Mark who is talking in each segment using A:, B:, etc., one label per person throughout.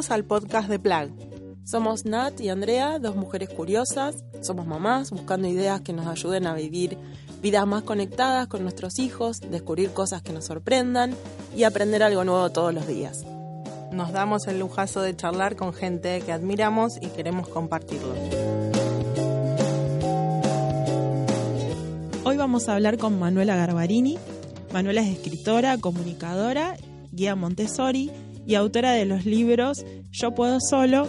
A: Bienvenidos al podcast de Plag.
B: Somos Nat y Andrea, dos mujeres curiosas. Somos mamás buscando ideas que nos ayuden a vivir vidas más conectadas con nuestros hijos, descubrir cosas que nos sorprendan y aprender algo nuevo todos los días.
A: Nos damos el lujazo de charlar con gente que admiramos y queremos compartirlo.
C: Hoy vamos a hablar con Manuela Garbarini. Manuela es escritora, comunicadora, guía Montessori y autora de los libros Yo puedo solo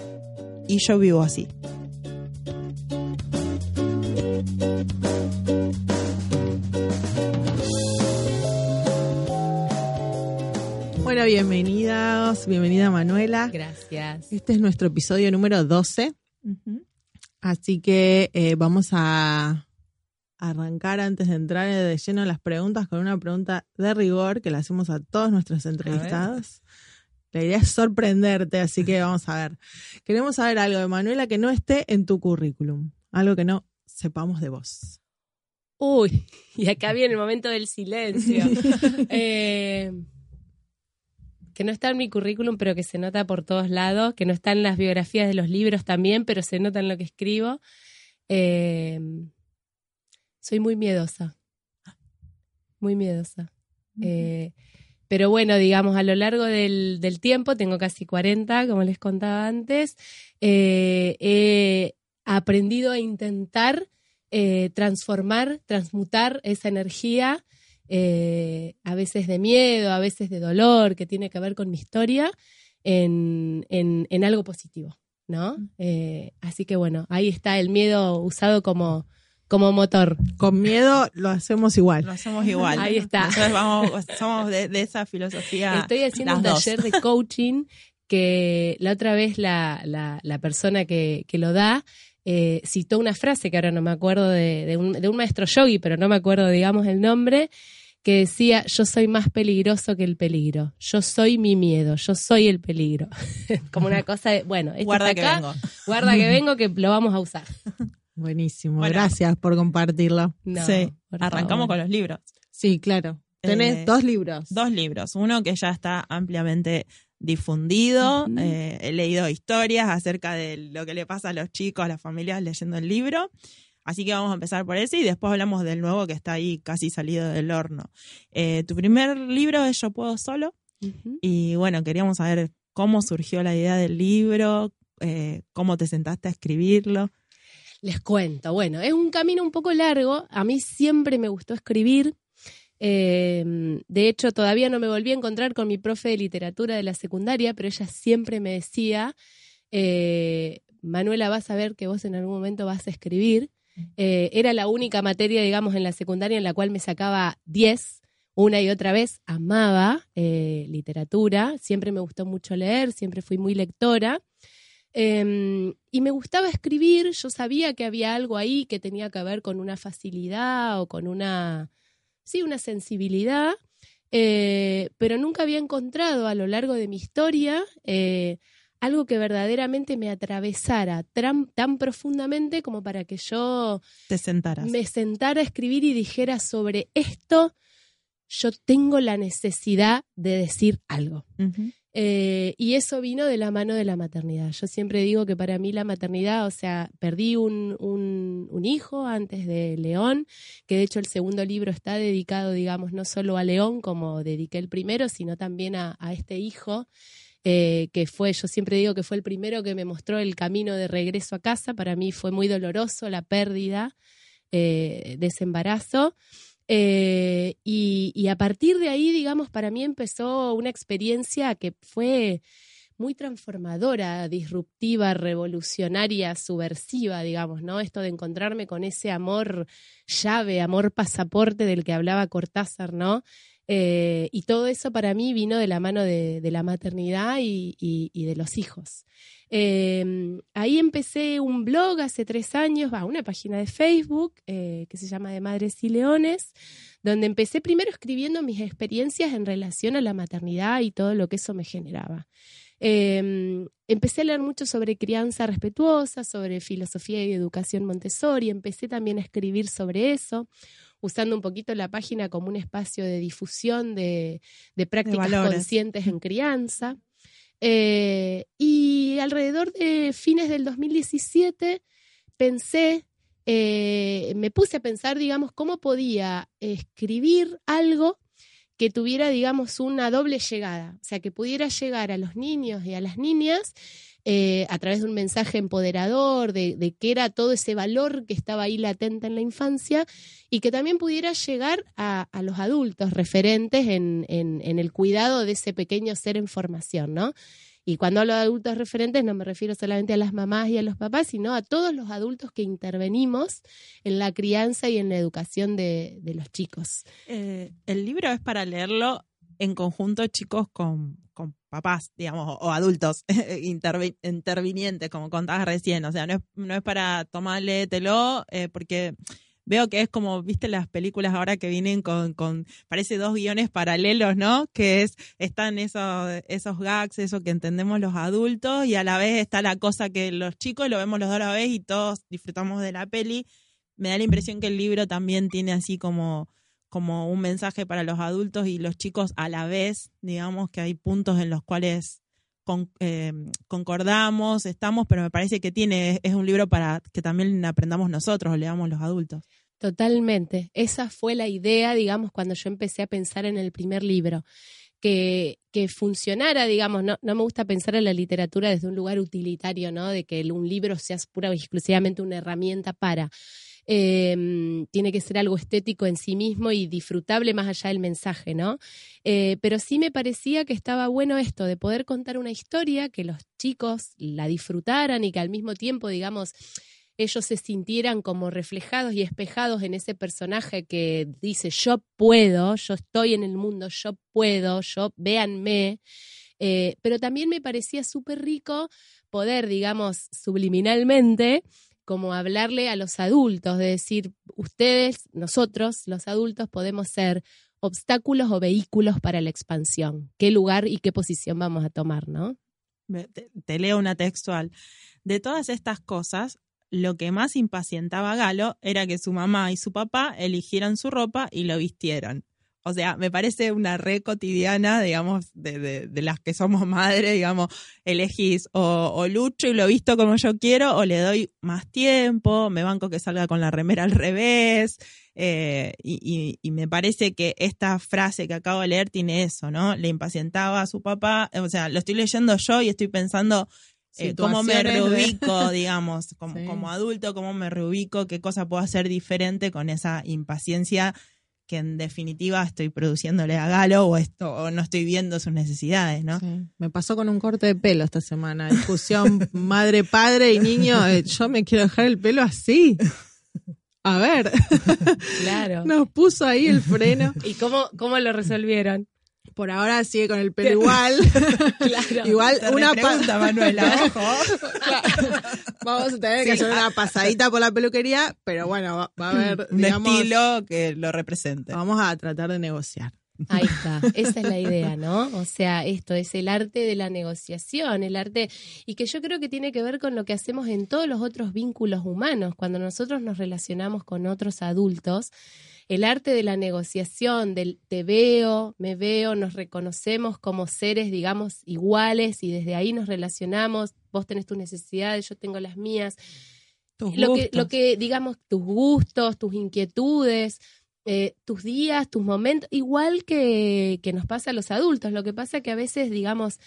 C: y Yo vivo así. Bueno, bienvenidas, bienvenida Manuela.
D: Gracias.
C: Este es nuestro episodio número 12. Así que eh, vamos a arrancar antes de entrar de lleno en las preguntas con una pregunta de rigor que le hacemos a todos nuestros entrevistados. La idea es sorprenderte, así que vamos a ver. Queremos saber algo de Manuela que no esté en tu currículum, algo que no sepamos de vos.
D: Uy, y acá viene el momento del silencio. Eh, que no está en mi currículum, pero que se nota por todos lados, que no está en las biografías de los libros también, pero se nota en lo que escribo. Eh, soy muy miedosa. Muy miedosa. Eh, pero bueno, digamos, a lo largo del, del, tiempo, tengo casi 40, como les contaba antes, eh, he aprendido a intentar eh, transformar, transmutar esa energía, eh, a veces de miedo, a veces de dolor, que tiene que ver con mi historia, en, en, en algo positivo, ¿no? Eh, así que bueno, ahí está el miedo usado como como motor.
C: Con miedo lo hacemos igual.
E: Lo hacemos igual.
D: Ahí está.
E: Nosotros vamos, somos de, de, esa filosofía.
D: Estoy haciendo un taller de coaching que la otra vez la, la, la persona que, que, lo da eh, citó una frase que ahora no me acuerdo de, de, un, de un maestro yogi, pero no me acuerdo, digamos, el nombre, que decía, yo soy más peligroso que el peligro, yo soy mi miedo, yo soy el peligro. Como una cosa de, bueno, esto
E: guarda
D: está
E: que vengo.
D: guarda que vengo, que lo vamos a usar.
C: Buenísimo,
E: Bueno.
C: gracias por compartirlo.
D: No,
E: sí,
D: por
E: arrancamos
D: favor.
E: con los libros.
C: Sí, claro. Tenés
E: Eh,
C: dos libros.
E: Dos libros. Uno que ya está ampliamente difundido. Eh, he leído historias acerca de lo que le pasa a los chicos, a las familias leyendo el libro. Así que vamos a empezar por ese y después hablamos del nuevo que está ahí casi salido del horno. Eh, tu primer libro es Yo puedo solo. Y bueno, queríamos saber cómo surgió la idea del libro, eh, cómo te sentaste a escribirlo.
D: Les cuento, bueno, es un camino un poco largo. A mí siempre me gustó escribir. Eh, de hecho, todavía no me volví a encontrar con mi profe de literatura de la secundaria, pero ella siempre me decía, eh, Manuela, vas a ver que vos en algún momento vas a escribir. Eh, era la única materia, digamos, en la secundaria en la cual me sacaba 10 una y otra vez. Amaba literatura, siempre me gustó mucho leer, siempre fui muy lectora. Eh, y me gustaba escribir, yo sabía que había algo ahí que tenía que ver con una facilidad o con una, sí, una sensibilidad, eh, pero nunca había encontrado a lo largo de mi historia eh, algo que verdaderamente me atravesara tan, tan profundamente como para que yo
E: Te sentaras.
D: me sentara a escribir y dijera sobre esto, yo tengo la necesidad de decir algo. Eh, y eso vino de la mano de la maternidad. Yo siempre digo que para mí la maternidad, o sea, perdí un, un, un, hijo antes de León, que de hecho el segundo libro está dedicado, digamos, no solo a León como dediqué el primero, sino también a, este hijo. Eh, que fue, yo siempre digo que fue el primero que me mostró el camino de regreso a casa. Para mí fue muy doloroso la pérdida eh, de ese embarazo. Eh, y, y, a partir de ahí, digamos, para mí empezó una experiencia que fue muy transformadora, disruptiva, revolucionaria, subversiva, digamos, ¿no? Esto de encontrarme con ese amor llave, amor pasaporte del que hablaba Cortázar, ¿no? Eh, y todo eso para mí vino de la mano de, la maternidad y, de los hijos. Eh, ahí empecé un blog hace tres años, va, una página de Facebook eh, que se llama De Madres y Leones, donde empecé primero escribiendo mis experiencias en relación a la maternidad y todo lo que eso me generaba. Eh, empecé a leer mucho sobre crianza respetuosa, sobre filosofía y educación Montessori, empecé también a escribir sobre eso usando un poquito la página como un espacio de difusión de, de prácticas
E: de
D: conscientes en crianza. Eh, y alrededor de fines del 2017 pensé, eh, me puse a pensar, digamos, cómo podía escribir algo que tuviera, digamos, una doble llegada, o sea, que pudiera llegar a los niños y a las niñas eh, a través de un mensaje empoderador, de, qué era todo ese valor que estaba ahí latente en la infancia y que también pudiera llegar a, los adultos referentes en, en, en, el cuidado de ese pequeño ser en formación, ¿no? Y cuando hablo de adultos referentes no me refiero solamente a las mamás y a los papás, sino a todos los adultos que intervenimos en la crianza y en la educación de, los chicos.
E: Eh, el libro es para leerlo en conjunto chicos con, con papás, digamos, o, adultos intervi intervinientes, como contabas recién. O sea, no es, no es para tomar, léetelo, eh, porque veo que es como, viste las películas ahora que vienen con, con parece dos guiones paralelos, ¿no? Que es, están esos, esos gags, eso que entendemos los adultos, y a la vez está la cosa que los chicos lo vemos los dos a la vez y todos disfrutamos de la peli. Me da la impresión que el libro también tiene así como como un mensaje para los adultos y los chicos a la vez, digamos que hay puntos en los cuales eh, concordamos, estamos, pero me parece que tiene, es un libro para que también aprendamos nosotros, leamos los adultos.
D: Totalmente. Esa fue la idea, digamos, cuando yo empecé a pensar en el primer libro. Que, que funcionara, digamos, no, no me gusta pensar en la literatura desde un lugar utilitario, ¿no? De que un libro sea pura y exclusivamente una herramienta para eh, tiene que ser algo estético en sí mismo y disfrutable más allá del mensaje, ¿no? Eh, pero sí me parecía que estaba bueno esto, de poder contar una historia, que los chicos la disfrutaran y que al mismo tiempo, digamos, ellos se sintieran como reflejados y espejados en ese personaje que dice yo puedo, yo estoy en el mundo, yo puedo, yo véanme. Eh, pero también me parecía súper rico poder, digamos, subliminalmente como hablarle a los adultos, de decir, ustedes, nosotros, los adultos, podemos ser obstáculos o vehículos para la expansión. ¿Qué lugar y qué posición vamos a tomar, no?
E: Te, leo una textual. De todas estas cosas, lo que más impacientaba a Galo era que su mamá y su papá eligieran su ropa y lo vistieran. O sea, me parece una re cotidiana, digamos, de, de, de las que somos madres, digamos, elegís o, o, lucho y lo visto como yo quiero, o le doy más tiempo, me banco que salga con la remera al revés. Eh, y, y, y, me parece que esta frase que acabo de leer tiene eso, ¿no? Le impacientaba a su papá, o sea, lo estoy leyendo yo y estoy pensando eh, cómo me reubico, digamos, como, sí. como adulto, cómo me reubico, qué cosa puedo hacer diferente con esa impaciencia que en definitiva estoy produciéndole a Galo o esto o no estoy viendo sus necesidades, ¿no?
C: Sí. Me pasó con un corte de pelo esta semana, discusión madre, padre y niño, eh, yo me quiero dejar el pelo así. A ver.
D: Claro.
C: Nos puso ahí el freno.
D: ¿Y cómo, cómo lo resolvieron?
C: Por ahora sigue con el pelo igual.
D: claro.
C: igual
E: Te
C: una
E: pregunta, Manuela, ojo.
C: Vamos a tener que hacer una pasadita por la peluquería, pero bueno, va, va a haber,
E: Un
C: digamos,
E: estilo que lo represente.
C: vamos a tratar de negociar.
D: Ahí está, esa es la idea, ¿no? O sea, esto es el arte de la negociación, el arte, y que yo creo que tiene que ver con lo que hacemos en todos los otros vínculos humanos, cuando nosotros nos relacionamos con otros adultos, el arte de la negociación, del te veo, me veo, nos reconocemos como seres, digamos, iguales y desde ahí nos relacionamos, vos tenés tus necesidades, yo tengo las mías,
E: Tus
D: lo que, lo que, digamos, tus gustos, tus inquietudes, eh, tus días, tus momentos, igual que, que nos pasa a los adultos. Lo que pasa que a veces, digamos,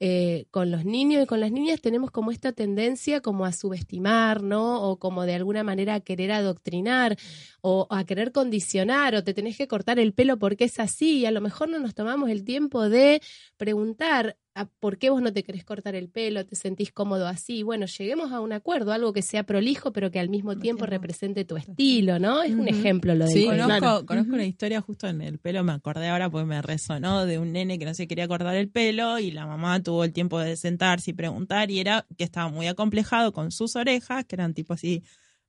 D: eh, con los niños y con las niñas tenemos como esta tendencia como a subestimar, ¿no? O como de alguna manera a querer adoctrinar o a querer condicionar o te tenés que cortar el pelo porque es así y a lo mejor no nos tomamos el tiempo de preguntar por qué vos no te querés cortar el pelo, te sentís cómodo así. Bueno, lleguemos a un acuerdo, algo que sea prolijo pero que al mismo tiempo represente tu estilo, ¿no? Es un ejemplo lo del
C: Sí.
E: Conozco,
C: claro.
E: conozco una historia justo en el pelo, me acordé ahora porque me resonó de un nene que no se quería cortar el pelo y la mamá tuvo el tiempo de sentarse y preguntar y era que estaba muy acomplejado con sus orejas, que eran tipo así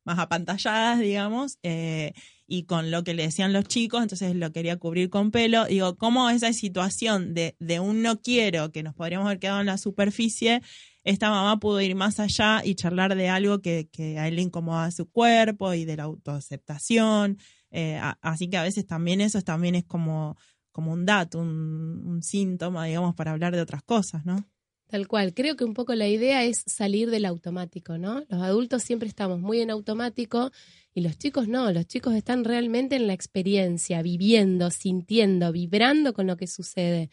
E: más apantalladas, digamos, eh, y con lo que le decían los chicos, entonces lo quería cubrir con pelo. Digo, ¿cómo esa situación de, de un no quiero que nos podríamos haber quedado en la superficie, esta mamá pudo ir más allá y charlar de algo que, que a él le incomodaba su cuerpo y de la autoaceptación. Eh, así que a veces también eso es- también es como, como un dato, un síntoma, digamos, para hablar de otras cosas, ¿no?
D: Tal cual. Creo que un poco la idea es salir del automático, ¿no? Los adultos siempre estamos muy en automático y los chicos no, los chicos están realmente en la experiencia, viviendo, sintiendo, vibrando con lo que sucede.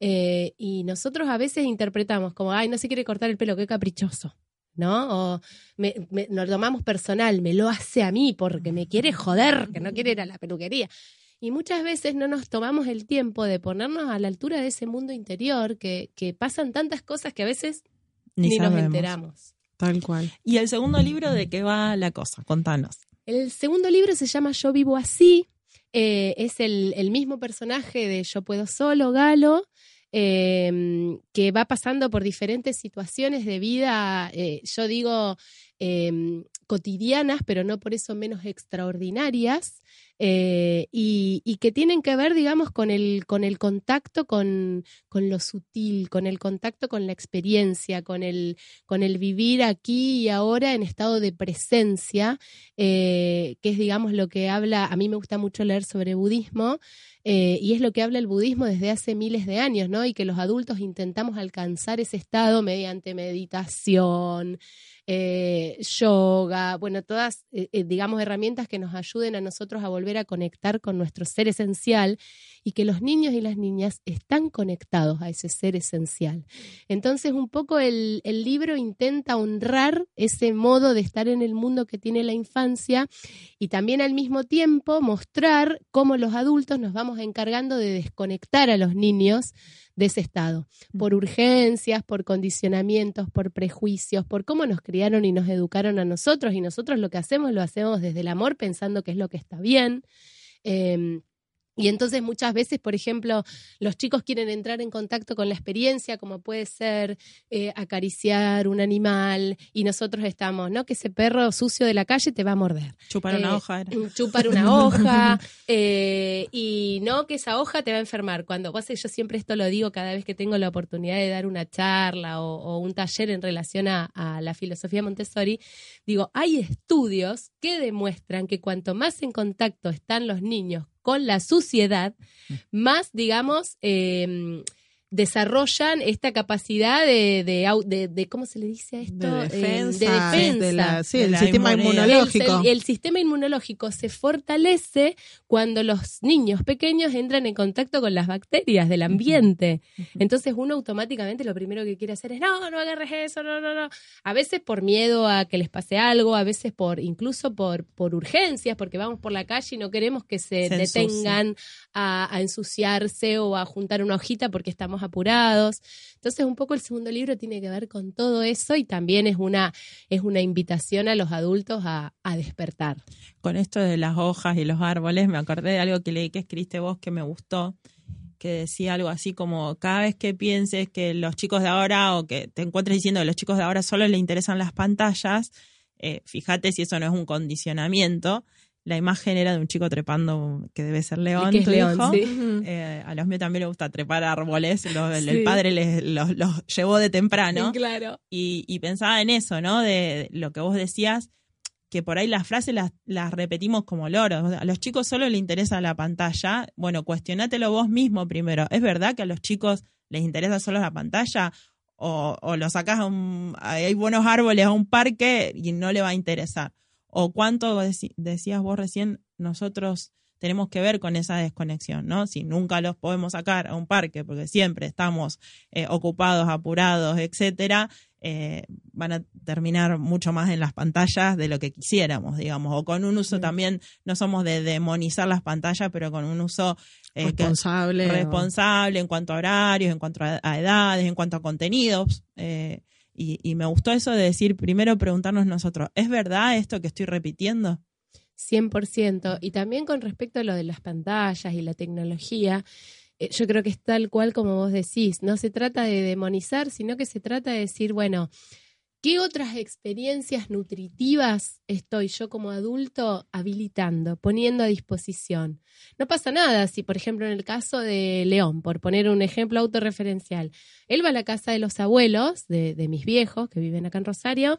D: Eh, y nosotros a veces interpretamos como, ay, no se quiere cortar el pelo, qué caprichoso. ¿no? O me, nos tomamos personal, me lo hace a mí porque me quiere joder, que no quiere ir a la peluquería. Y muchas veces no nos tomamos el tiempo de ponernos a la altura de ese mundo interior que, que pasan tantas cosas que a veces ni, nos enteramos.
C: Tal cual.
E: ¿Y el segundo libro de qué va la cosa? Contanos.
D: El segundo libro se llama Yo vivo así. Eh, es el, mismo personaje de Yo puedo solo, Galo, eh, que va pasando por diferentes situaciones de vida, eh, yo digo, em, cotidianas, pero no por eso menos extraordinarias, eh, y, que tienen que ver, digamos, con el, con el contacto con, con, lo sutil, con el contacto con la experiencia, con el, con el vivir aquí y ahora en estado de presencia, eh, que es, digamos, lo que habla, a mí me gusta mucho leer sobre budismo, eh, y es lo que habla el budismo desde hace miles de años, ¿no? Y que los adultos intentamos alcanzar ese estado mediante meditación, eh, bueno, todas, eh, eh, digamos, herramientas que nos ayuden a nosotros a volver a conectar con nuestro ser esencial y que los niños y las niñas están conectados a ese ser esencial. Entonces, un poco el, el libro intenta honrar ese modo de estar en el mundo que tiene la infancia y también al mismo tiempo mostrar cómo los adultos nos vamos encargando de desconectar a los niños de ese estado, por urgencias, por condicionamientos, por prejuicios, por cómo nos criaron y nos educaron a nosotros y nosotros lo que hacemos lo hacemos desde el amor pensando que es lo que está bien. Em, y entonces muchas veces, por ejemplo, los chicos quieren entrar en contacto con la experiencia, como puede ser eh, acariciar un animal, y nosotros estamos, ¿no? Que ese perro sucio de la calle te va a morder.
E: Chupar una eh, hoja.
D: Chupar una hoja, eh, y no que esa hoja te va a enfermar. Cuando vos, yo siempre esto lo digo cada vez que tengo la oportunidad de dar una charla o, un taller en relación a, a la filosofía Montessori, digo, hay estudios que demuestran que cuanto más en contacto están los niños con la suciedad, mm. más, digamos, eh, desarrollan esta capacidad de, de, de, ¿cómo se le dice a esto?
C: De defensa. de sí, el sistema inmunológico.
D: El, sistema inmunológico se fortalece cuando los niños pequeños entran en contacto con las bacterias del ambiente. Entonces uno automáticamente lo primero que quiere hacer es, no, no agarres eso, no, no, no. A veces por miedo a que les pase algo, a veces por incluso por, por urgencias, porque vamos por la calle y no queremos que se, detengan a, a ensuciarse o a juntar una hojita porque estamos apurados. Entonces, un poco el segundo libro tiene que ver con todo eso y también es una, es una invitación a los adultos a, despertar.
E: Con esto de las hojas y los árboles, me acordé de algo que leí que escribiste vos que me gustó que decía algo así como cada vez que pienses que los chicos de ahora o que te encuentres diciendo que los chicos de ahora solo les interesan las pantallas, eh, fíjate si eso no es un condicionamiento la imagen era de un chico trepando, que debe ser León, tu hijo. Eh, a los míos también les gusta trepar árboles, el padre les, los, llevó de temprano.
D: claro.
E: Y, pensaba en eso, ¿no? De lo que vos decías, que por ahí las frases las, las repetimos como loros. A los chicos solo les interesa la pantalla. Bueno, cuestionátelo vos mismo primero. ¿Es verdad que a los chicos les interesa solo la pantalla? O, o lo sacás a un, hay buenos árboles a un parque y no le va a interesar o cuánto decías vos recién nosotros tenemos que ver con esa desconexión, ¿no? Si nunca los podemos sacar a un parque porque siempre estamos eh, ocupados, apurados, etcétera, eh, van a terminar mucho más en las pantallas de lo que quisiéramos, digamos, o con un uso también, no somos de demonizar las pantallas, pero con un uso
C: eh, responsable,
E: responsable en cuanto a horarios, en cuanto a, edades, en cuanto a contenidos. Y, me gustó eso de decir, primero preguntarnos nosotros, ¿es verdad esto que estoy repitiendo?
D: 100%. Y también con respecto a lo de las pantallas y la tecnología, eh, yo creo que es tal cual como vos decís. No se trata de demonizar, sino que se trata de decir, bueno, ¿Qué otras experiencias nutritivas estoy yo como adulto habilitando, poniendo a disposición? No pasa nada si, por ejemplo, en el caso de León, por poner un ejemplo autorreferencial, él va a la casa de los abuelos, de, mis viejos, que viven acá en Rosario,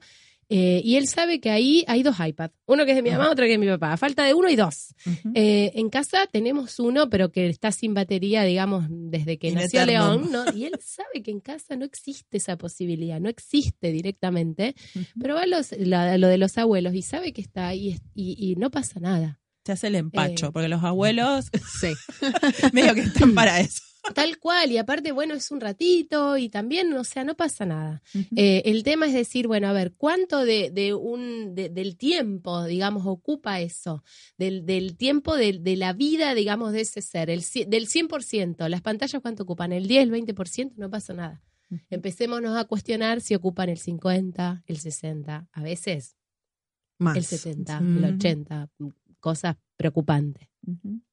D: Eh, y él sabe que ahí hay dos iPads, uno que es de mi mamá, otro que es de mi papá. A falta de uno y dos. Eh, en casa tenemos uno, pero que está sin batería, digamos, desde que
E: In
D: nació. León, ¿no? Y él sabe que en casa no existe esa posibilidad, no existe directamente, pero va a los- la- lo de los abuelos y sabe que está ahí y no pasa nada.
E: Se hace el empacho,
D: Eh.
E: porque los abuelos
C: Sí.
E: medio que están para eso.
D: Tal cual, y aparte, bueno, es un ratito y también, o sea, no pasa nada. Eh, el tema es decir, bueno, a ver, ¿cuánto de, de un, de- del tiempo, digamos, ocupa eso? Del, del tiempo de, de la vida, digamos, de ese ser, el, del 100%. ¿Las pantallas cuánto ocupan? ¿El 10, el 20%? No pasa nada. Empecémonos a cuestionar si ocupan el 50, el 60, a veces
C: Más.
D: el 70,
C: Mm.
D: el 80, cosas preocupantes.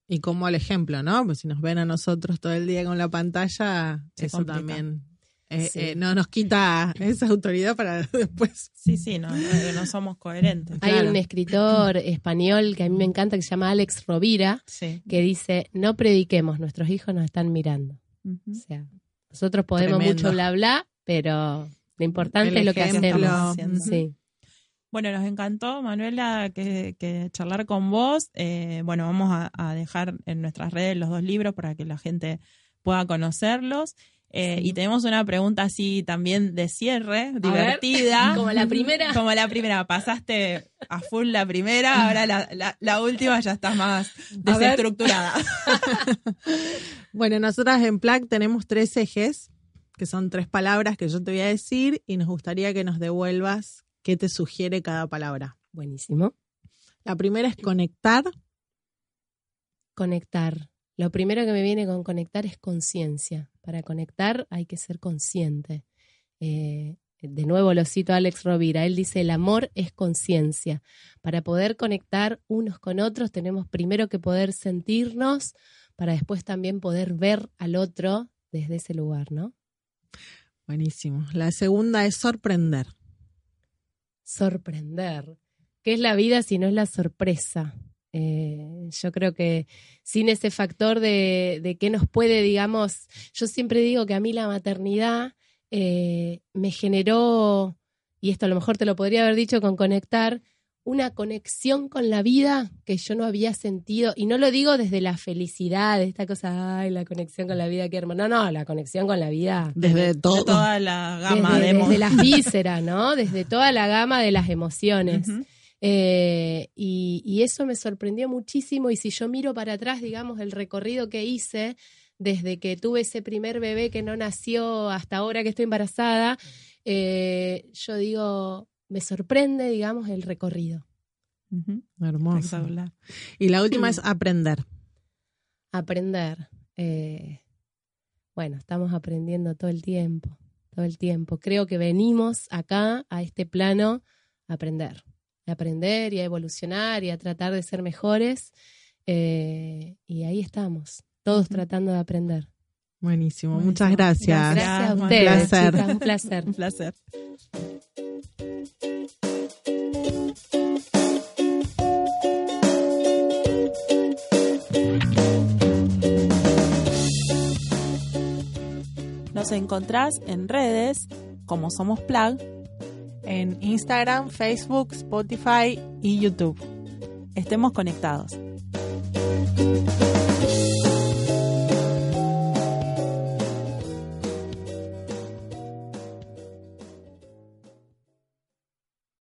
C: Y como el ejemplo, ¿no? Pues si nos ven a nosotros todo el día con la pantalla,
E: Se
C: eso
E: complica.
C: también eh,
D: Sí.
C: eh, no nos quita esa autoridad para después.
E: Sí, sí, no, no, no somos coherentes.
D: Hay
C: Claro.
D: un escritor español que a mí me encanta que se llama Alex Rovira,
E: Sí.
D: que dice, no prediquemos, nuestros hijos nos están mirando. O sea, nosotros podemos
C: Tremendo.
D: mucho bla bla, pero lo importante
C: El
D: es lo que hacemos.
C: Ujú.
D: Sí.
E: Bueno, nos encantó, Manuela, que, que charlar con vos. Eh, bueno, vamos a, a dejar en nuestras redes los dos libros para que la gente pueda conocerlos. Eh, Y tenemos una pregunta así también de cierre, divertida.
D: Como la primera.
E: Como la primera. Pasaste a full la primera, ahora la, la- la última ya está más desestructurada.
C: Bueno, nosotras en PLAC tenemos tres ejes, que son tres palabras que yo te voy a decir, y nos gustaría que nos devuelvas qué te sugiere cada palabra.
D: Buenísimo.
C: La primera es conectar,
D: Conectar. Lo primero que me viene con conectar es conciencia. Para conectar hay que ser consciente. Eh, de nuevo lo cito a Alex Rovira. Él dice, el amor es conciencia. Para poder conectar unos con otros tenemos primero que poder sentirnos para después también poder ver al otro desde ese lugar, ¿no?
C: buenísimo. La segunda es sorprender.
D: Sorprender. ¿Qué es la vida si no es la sorpresa? Eh, yo creo que sin ese factor de, de qué nos puede, digamos, yo siempre digo que a mí la maternidad eh, me generó, y esto a lo mejor te lo podría haber dicho con conectar, una conexión con la vida que yo no había sentido, y no lo digo desde la felicidad, de esta cosa, ay, la conexión con la vida, qué hermoso. No, no, la conexión con la vida
C: Desde
E: De toda la gama
D: desde,
E: de emo-
D: desde las vísceras, ¿no? Desde toda la gama de las emociones. Eh, y, y eso me sorprendió muchísimo. Y si yo miro para atrás, digamos, el recorrido que hice desde que tuve ese primer bebé que no nació hasta ahora que estoy embarazada, eh, yo digo, me sorprende, digamos, el recorrido.
C: Hermoso. Y la última es aprender.
D: Aprender. eh, bueno, estamos aprendiendo todo el tiempo, todo el tiempo. Creo que venimos acá, a este plano, a aprender. A aprender y a evolucionar y a tratar de ser mejores. eh, y ahí estamos, todos tratando de aprender.
C: Buenísimo.
E: Buenísimo.
C: Muchas gracias.
D: Gracias a
E: Un
D: ustedes,
C: placer.
D: chicas, un placer.
E: Un placer. Nos encontrás en redes como Somos Plug.
C: En Instagram, Facebook, Spotify y YouTube.
E: Estemos conectados.